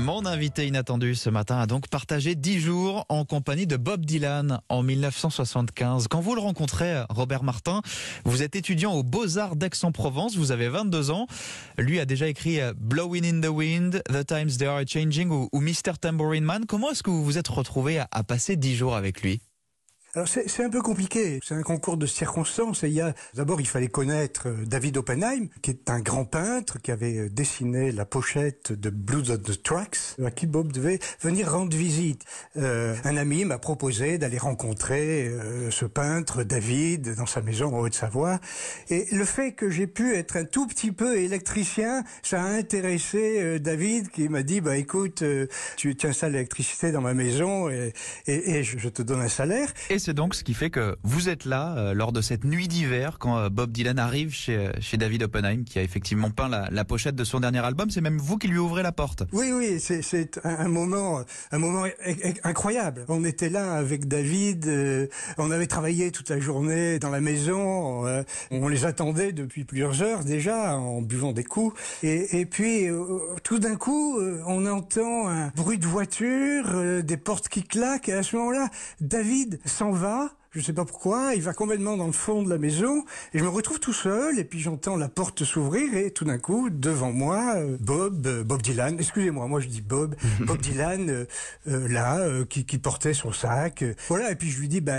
Mon invité inattendu ce matin a donc partagé 10 jours en compagnie de Bob Dylan en 1975. Quand vous le rencontrez, Robert Martin, vous êtes étudiant aux Beaux-Arts d'Aix-en-Provence, vous avez 22 ans. Lui a déjà écrit euh, Blowing in the Wind, The Times They Are Changing ou, Mr. Tambourine Man. Comment est-ce que vous vous êtes retrouvé à, à passer 10 jours avec lui? Alors c'est un peu compliqué, c'est un concours de circonstances. Et il y a d'abord il fallait connaître euh, David Oppenheim, qui est un grand peintre qui avait euh, dessiné la pochette de Blues of the Tracks, à qui Bob devait venir rendre visite. Euh, un ami m'a proposé d'aller rencontrer euh, ce peintre David dans sa maison en Haute-Savoie. Et le fait que j'ai pu être un tout petit peu électricien, ça a intéressé David qui m'a dit bah écoute, tu, tu installes l'électricité dans ma maison et, et, et, je te donne un salaire c'est donc ce qui fait que vous êtes là euh, lors de cette nuit d'hiver quand euh, Bob Dylan arrive chez, euh, chez David Oppenheim qui a effectivement peint la, pochette de son dernier album. C'est même vous qui lui ouvrez la porte. Oui, oui, c'est un, moment, un moment incroyable. On était là avec David, on avait travaillé toute la journée dans la maison, on les attendait depuis plusieurs heures déjà en buvant des coups. Et, et puis tout d'un coup, on entend un bruit de voiture, des portes qui claquent. Et à ce moment-là, David s'en va je sais pas pourquoi, il va complètement dans le fond de la maison, et je me retrouve tout seul, et puis j'entends la porte s'ouvrir, et tout d'un coup, devant moi, euh, Bob, euh, Bob Dylan, excusez-moi, moi je dis Bob, Bob Dylan, euh, là, qui, qui, portait son sac, voilà, et puis je lui dis, bah,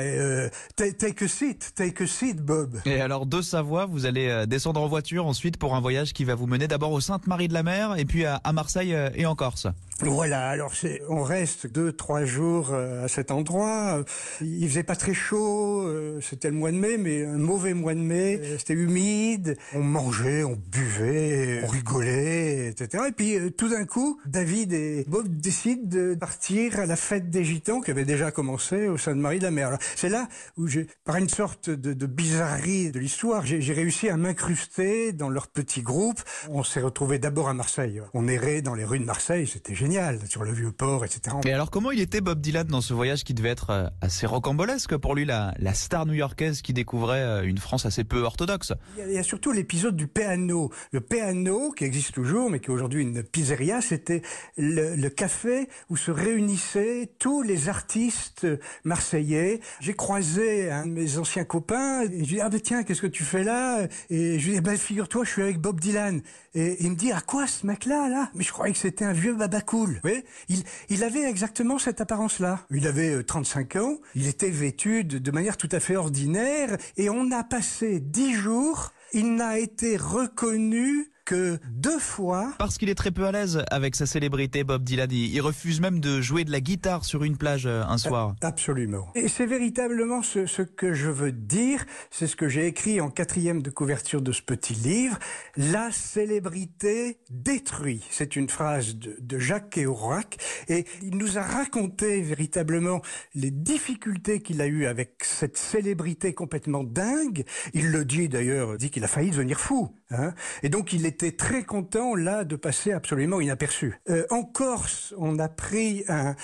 take a seat, take a seat, Bob. Et alors, de Savoie, vous allez descendre en voiture ensuite pour un voyage qui va vous mener d'abord au Sainte-Marie de la Mer, et puis à, à Marseille et en Corse. Voilà, alors on reste deux, trois jours à cet endroit. Il faisait pas très chaud euh, c'était le mois de mai, mais un mauvais mois de mai. Euh, c'était humide, on mangeait, on buvait, on rigolait, etc. Et puis euh, tout d'un coup, David et Bob décident de partir à la fête des Gitans qui avait déjà commencé au Sainte-Marie de la Mer. C'est là où par une sorte de, bizarrerie de l'histoire, j'ai réussi à m'incruster dans leur petit groupe. On s'est retrouvé d'abord à Marseille. On errait dans les rues de Marseille, c'était génial, sur le vieux port, etc. Et alors comment il était Bob Dylan dans ce voyage qui devait être assez rocambolesque pour lui la, star new-yorkaise qui découvrait euh, une France assez peu orthodoxe. Il y a, surtout l'épisode du piano. Le piano, qui existe toujours, mais qui est aujourd'hui une pizzeria, c'était le, café où se réunissaient tous les artistes marseillais. J'ai croisé un de mes anciens copains, je lui ai dit, ah ben tiens, qu'est-ce que tu fais là? Et je lui ai dit, ben figure-toi, je suis avec Bob Dylan. Et il me dit, à quoi ce mec-là, là? Mais je croyais que c'était un vieux babacool. Oui, il, il avait exactement cette apparence-là. Il avait 35 euh, ans, il était vêtu de, de manière tout à fait ordinaire, et on a passé dix jours, il n'a été reconnu que deux fois. Parce qu'il est très peu à l'aise avec sa célébrité, Bob Dylan. Il refuse même de jouer de la guitare sur une plage euh, un soir. Absolument. Et c'est véritablement ce, ce, que je veux dire. C'est ce que j'ai écrit en quatrième de couverture de ce petit livre. La célébrité détruit. C'est une phrase de, de Jacques Kerouac. Et il nous a raconté véritablement les difficultés qu'il a eues avec cette célébrité complètement dingue. Il le dit d'ailleurs, dit qu'il a failli devenir fou. Hein. Et donc il était très content là de passer absolument inaperçu. Euh, en Corse, on a pris un,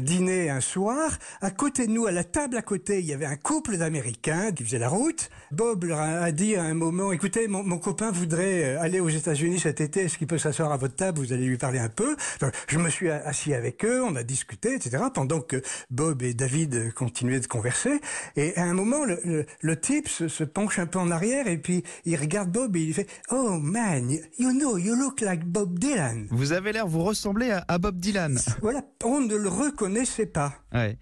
dîner un soir. À côté de nous, à la table à côté, il y avait un couple d'Américains qui faisaient la route. Bob leur a dit à un moment, écoutez, mon, copain voudrait euh, aller aux États-Unis cet été. Est-ce qu'il peut s'asseoir à votre table? Vous allez lui parler un peu. je me suis assis avec eux, on a discuté, etc. Pendant que Bob et David continuaient de converser. Et à un moment, le type se, se penche un peu en arrière et puis il regarde Bob et il fait, oh man, you know, you look like Bob Dylan. Vous avez l'air, vous ressemblez à, Bob Dylan. Voilà, on ne le reconnaissait pas. Ouais.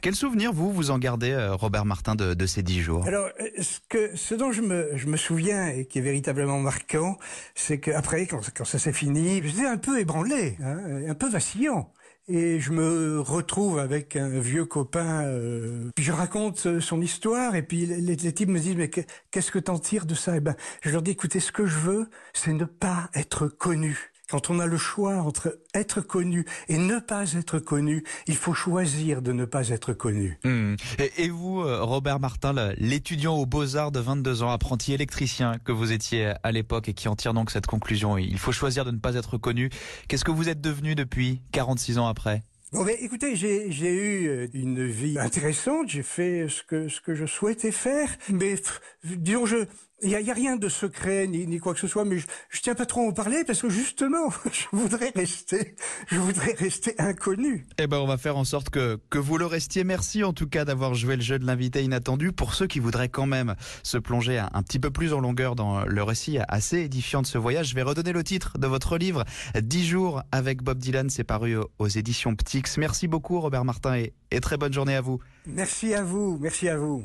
Quel souvenir, vous, vous en gardez, euh, Robert Martin, de, de ces dix jours? Alors, euh, ce, que, ce dont je me, je me souviens et qui est véritablement marquant, c'est qu'après, quand, quand ça s'est fini, j'étais un peu ébranlé, hein, un peu vacillant et je me retrouve avec un vieux copain. Euh, puis je raconte son histoire et puis les, les types me disent mais qu'est-ce que t'en tires de ça? Eh ben je leur dis écoutez ce que je veux c'est ne pas être connu. Quand on a le choix entre être connu et ne pas être connu, il faut choisir de ne pas être connu. Hmm. Et, vous, euh, Robert Martin, l'étudiant aux Beaux-Arts de 22 ans, apprenti électricien que vous étiez à l'époque et qui en tire donc cette conclusion, il faut choisir de ne pas être connu. Qu'est-ce que vous êtes devenu depuis 46 ans après? Bon, ben, écoutez, j'ai, eu euh, une vie intéressante. J'ai fait ce que ce que je souhaitais faire, mais disons je Il n'y a, a, rien de secret ni, ni, quoi que ce soit, mais je, je tiens pas trop à en parler parce que justement, je voudrais rester, je voudrais rester inconnu. Eh ben, on va faire en sorte que, que vous le restiez. Merci en tout cas d'avoir joué le jeu de l'invité inattendu. Pour ceux qui voudraient quand même se plonger un, un, petit peu plus en longueur dans le récit assez édifiant de ce voyage, je vais redonner le titre de votre livre, 10 jours avec Bob Dylan. C'est paru aux éditions Ptix. Merci beaucoup, Robert Martin, et, et très bonne journée à vous. Merci à vous. Merci à vous.